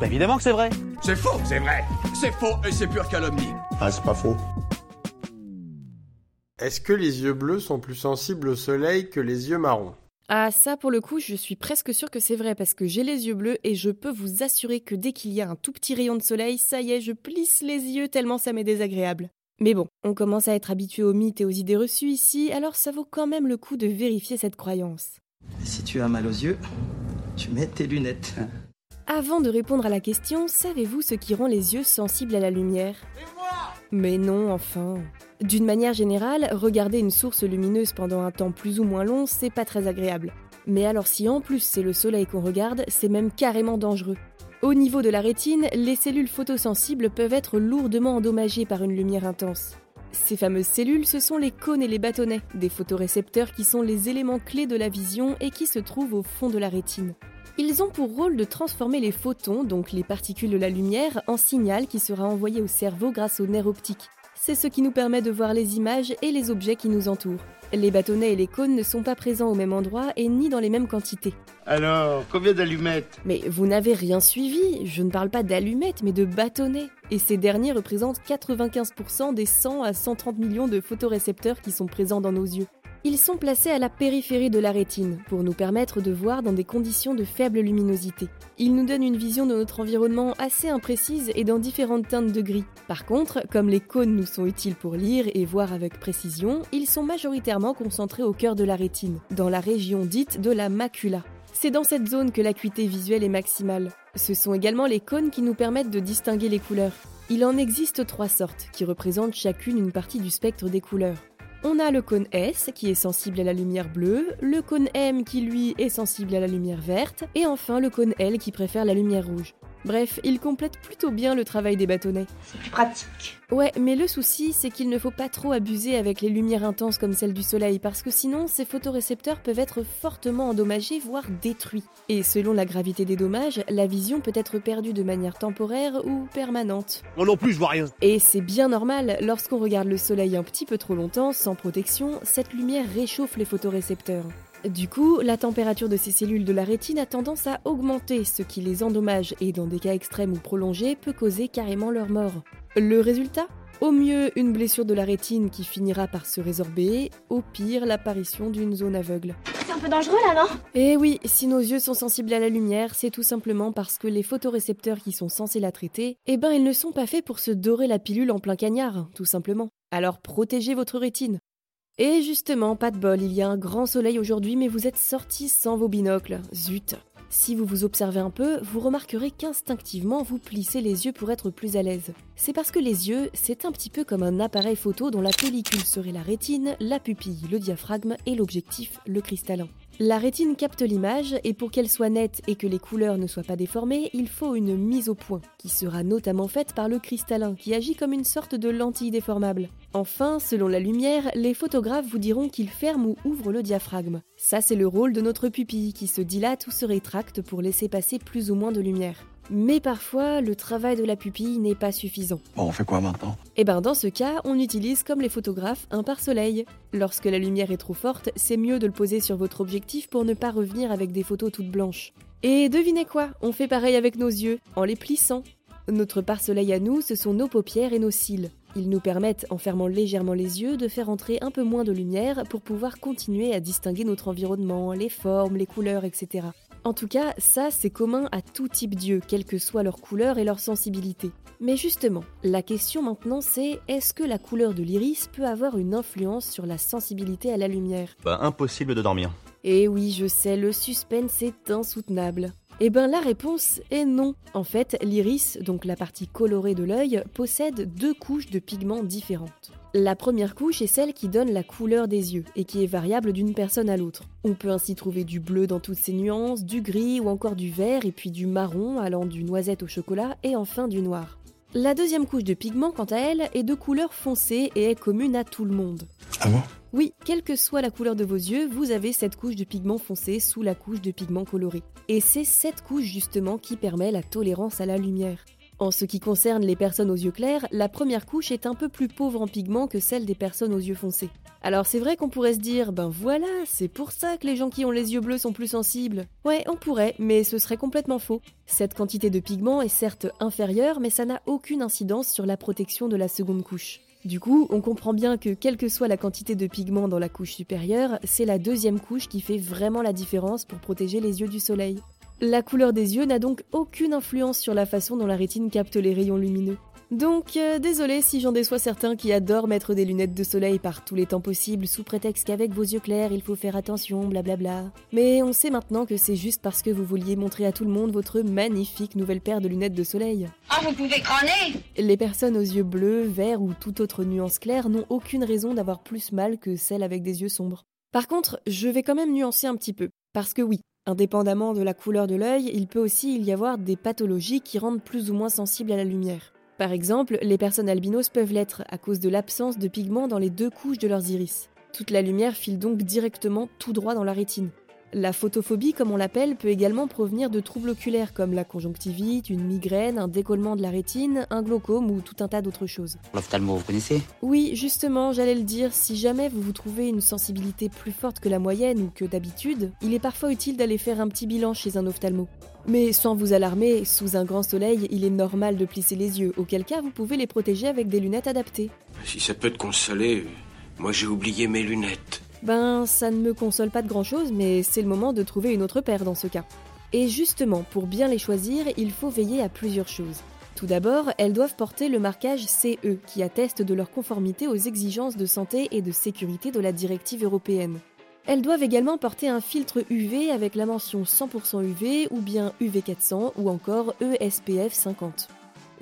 Bah évidemment que c'est vrai. C'est faux, c'est vrai. C'est faux et c'est pure calomnie. Ah, c'est pas faux. Est-ce que les yeux bleus sont plus sensibles au soleil que les yeux marrons? Ah ça pour le coup je suis presque sûre que c'est vrai parce que j'ai les yeux bleus et je peux vous assurer que dès qu'il y a un tout petit rayon de soleil, ça y est, je plisse les yeux tellement ça m'est désagréable. Mais bon, on commence à être habitué aux mythes et aux idées reçues ici, alors ça vaut quand même le coup de vérifier cette croyance. Si tu as mal aux yeux, tu mets tes lunettes. Avant de répondre à la question, savez-vous ce qui rend les yeux sensibles à la lumière? Mais non, enfin. D'une manière générale, regarder une source lumineuse pendant un temps plus ou moins long, c'est pas très agréable. Mais alors si en plus c'est le soleil qu'on regarde, c'est même carrément dangereux. Au niveau de la rétine, les cellules photosensibles peuvent être lourdement endommagées par une lumière intense. Ces fameuses cellules, ce sont les cônes et les bâtonnets, des photorécepteurs qui sont les éléments clés de la vision et qui se trouvent au fond de la rétine. Ils ont pour rôle de transformer les photons, donc les particules de la lumière, en signal qui sera envoyé au cerveau grâce au nerf optique. C'est ce qui nous permet de voir les images et les objets qui nous entourent. Les bâtonnets et les cônes ne sont pas présents au même endroit et ni dans les mêmes quantités. Alors, combien d'allumettes? Mais vous n'avez rien suivi, je ne parle pas d'allumettes mais de bâtonnets. Et ces derniers représentent 95% des 100 à 130 millions de photorécepteurs qui sont présents dans nos yeux. Ils sont placés à la périphérie de la rétine pour nous permettre de voir dans des conditions de faible luminosité. Ils nous donnent une vision de notre environnement assez imprécise et dans différentes teintes de gris. Par contre, comme les cônes nous sont utiles pour lire et voir avec précision, ils sont majoritairement concentrés au cœur de la rétine, dans la région dite de la macula. C'est dans cette zone que l'acuité visuelle est maximale. Ce sont également les cônes qui nous permettent de distinguer les couleurs. Il en existe trois sortes, qui représentent chacune une partie du spectre des couleurs. On a le cône S qui est sensible à la lumière bleue, le cône M qui lui est sensible à la lumière verte, et enfin le cône L qui préfère la lumière rouge. Bref, il complète plutôt bien le travail des bâtonnets. C'est plus pratique. Ouais, mais le souci, c'est qu'il ne faut pas trop abuser avec les lumières intenses comme celle du soleil, parce que sinon, ces photorécepteurs peuvent être fortement endommagés, voire détruits. Et selon la gravité des dommages, la vision peut être perdue de manière temporaire ou permanente. Moi non plus, je vois rien. Et c'est bien normal, lorsqu'on regarde le soleil un petit peu trop longtemps, sans protection, cette lumière réchauffe les photorécepteurs. Du coup, la température de ces cellules de la rétine a tendance à augmenter, ce qui les endommage et dans des cas extrêmes ou prolongés peut causer carrément leur mort. Le résultat? Au mieux, une blessure de la rétine qui finira par se résorber, au pire, l'apparition d'une zone aveugle. C'est un peu dangereux là, non? Et oui, si nos yeux sont sensibles à la lumière, c'est tout simplement parce que les photorécepteurs qui sont censés la traiter, eh ben ils ne sont pas faits pour se dorer la pilule en plein cagnard, tout simplement. Alors protégez votre rétine. Et justement, pas de bol, il y a un grand soleil aujourd'hui, mais vous êtes sortis sans vos binocles. Zut Si vous vous observez un peu, vous remarquerez qu'instinctivement, vous plissez les yeux pour être plus à l'aise. C'est parce que les yeux, c'est un petit peu comme un appareil photo dont la pellicule serait la rétine, la pupille, le diaphragme et l'objectif, le cristallin. La rétine capte l'image et pour qu'elle soit nette et que les couleurs ne soient pas déformées, il faut une mise au point, qui sera notamment faite par le cristallin, qui agit comme une sorte de lentille déformable. Enfin, selon la lumière, les photographes vous diront qu'il ferme ou ouvre le diaphragme. Ça, c'est le rôle de notre pupille, qui se dilate ou se rétracte pour laisser passer plus ou moins de lumière. Mais parfois, le travail de la pupille n'est pas suffisant. Bon, on fait quoi maintenant? Et ben dans ce cas, on utilise comme les photographes un pare-soleil. Lorsque la lumière est trop forte, c'est mieux de le poser sur votre objectif pour ne pas revenir avec des photos toutes blanches. Et devinez quoi? On fait pareil avec nos yeux, en les plissant. Notre pare-soleil à nous, ce sont nos paupières et nos cils. Ils nous permettent, en fermant légèrement les yeux, de faire entrer un peu moins de lumière pour pouvoir continuer à distinguer notre environnement, les formes, les couleurs, etc. En tout cas, ça c'est commun à tout type d'yeux, quelle que soit leur couleur et leur sensibilité. Mais justement, la question maintenant c'est est-ce que la couleur de l'iris peut avoir une influence sur la sensibilité à la lumière? Bah impossible de dormir. Eh oui, je sais, le suspense est insoutenable. Eh ben la réponse est non. En fait, l'iris, donc la partie colorée de l'œil, possède deux couches de pigments différentes. La première couche est celle qui donne la couleur des yeux et qui est variable d'une personne à l'autre. On peut ainsi trouver du bleu dans toutes ses nuances, du gris ou encore du vert et puis du marron allant du noisette au chocolat et enfin du noir. La deuxième couche de pigments, quant à elle, est de couleur foncée et est commune à tout le monde. Ah bon? Oui, quelle que soit la couleur de vos yeux, vous avez cette couche de pigments foncé sous la couche de pigments colorés. Et c'est cette couche justement qui permet la tolérance à la lumière. En ce qui concerne les personnes aux yeux clairs, la première couche est un peu plus pauvre en pigments que celle des personnes aux yeux foncés. Alors c'est vrai qu'on pourrait se dire, ben voilà, c'est pour ça que les gens qui ont les yeux bleus sont plus sensibles. Ouais, on pourrait, mais ce serait complètement faux. Cette quantité de pigments est certes inférieure, mais ça n'a aucune incidence sur la protection de la seconde couche. Du coup, on comprend bien que quelle que soit la quantité de pigments dans la couche supérieure, c'est la deuxième couche qui fait vraiment la différence pour protéger les yeux du soleil. La couleur des yeux n'a donc aucune influence sur la façon dont la rétine capte les rayons lumineux. Donc, euh, désolé si j'en déçois certains qui adorent mettre des lunettes de soleil par tous les temps possibles sous prétexte qu'avec vos yeux clairs il faut faire attention, blablabla. Mais on sait maintenant que c'est juste parce que vous vouliez montrer à tout le monde votre magnifique nouvelle paire de lunettes de soleil. Ah, vous pouvez crâner Les personnes aux yeux bleus, verts ou toute autre nuance claire n'ont aucune raison d'avoir plus mal que celles avec des yeux sombres. Par contre, je vais quand même nuancer un petit peu. Parce que oui, Indépendamment de la couleur de l'œil, il peut aussi y avoir des pathologies qui rendent plus ou moins sensibles à la lumière. Par exemple, les personnes albinos peuvent l'être à cause de l'absence de pigments dans les deux couches de leurs iris. Toute la lumière file donc directement tout droit dans la rétine. La photophobie, comme on l'appelle, peut également provenir de troubles oculaires comme la conjonctivite, une migraine, un décollement de la rétine, un glaucome ou tout un tas d'autres choses. L'ophtalmo, vous connaissez? Oui, justement, j'allais le dire, si jamais vous vous trouvez une sensibilité plus forte que la moyenne ou que d'habitude, il est parfois utile d'aller faire un petit bilan chez un ophtalmo. Mais sans vous alarmer, sous un grand soleil, il est normal de plisser les yeux, auquel cas vous pouvez les protéger avec des lunettes adaptées. Si ça peut te consoler, moi j'ai oublié mes lunettes. Ben, ça ne me console pas de grand chose, mais c'est le moment de trouver une autre paire dans ce cas. Et justement, pour bien les choisir, il faut veiller à plusieurs choses. Tout d'abord, elles doivent porter le marquage CE, qui atteste de leur conformité aux exigences de santé et de sécurité de la directive européenne. Elles doivent également porter un filtre UV avec la mention 100% UV ou bien UV400 ou encore ESPF 50.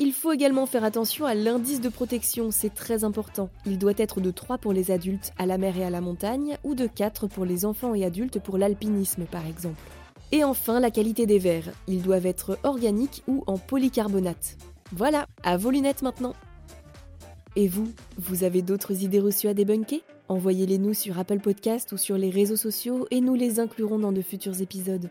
Il faut également faire attention à l'indice de protection, c'est très important. Il doit être de 3 pour les adultes à la mer et à la montagne, ou de 4 pour les enfants et adultes pour l'alpinisme par exemple. Et enfin, la qualité des verres. Ils doivent être organiques ou en polycarbonate. Voilà, à vos lunettes maintenant. Et vous, vous avez d'autres idées reçues à débunker? Envoyez-les nous sur Apple Podcast ou sur les réseaux sociaux et nous les inclurons dans de futurs épisodes.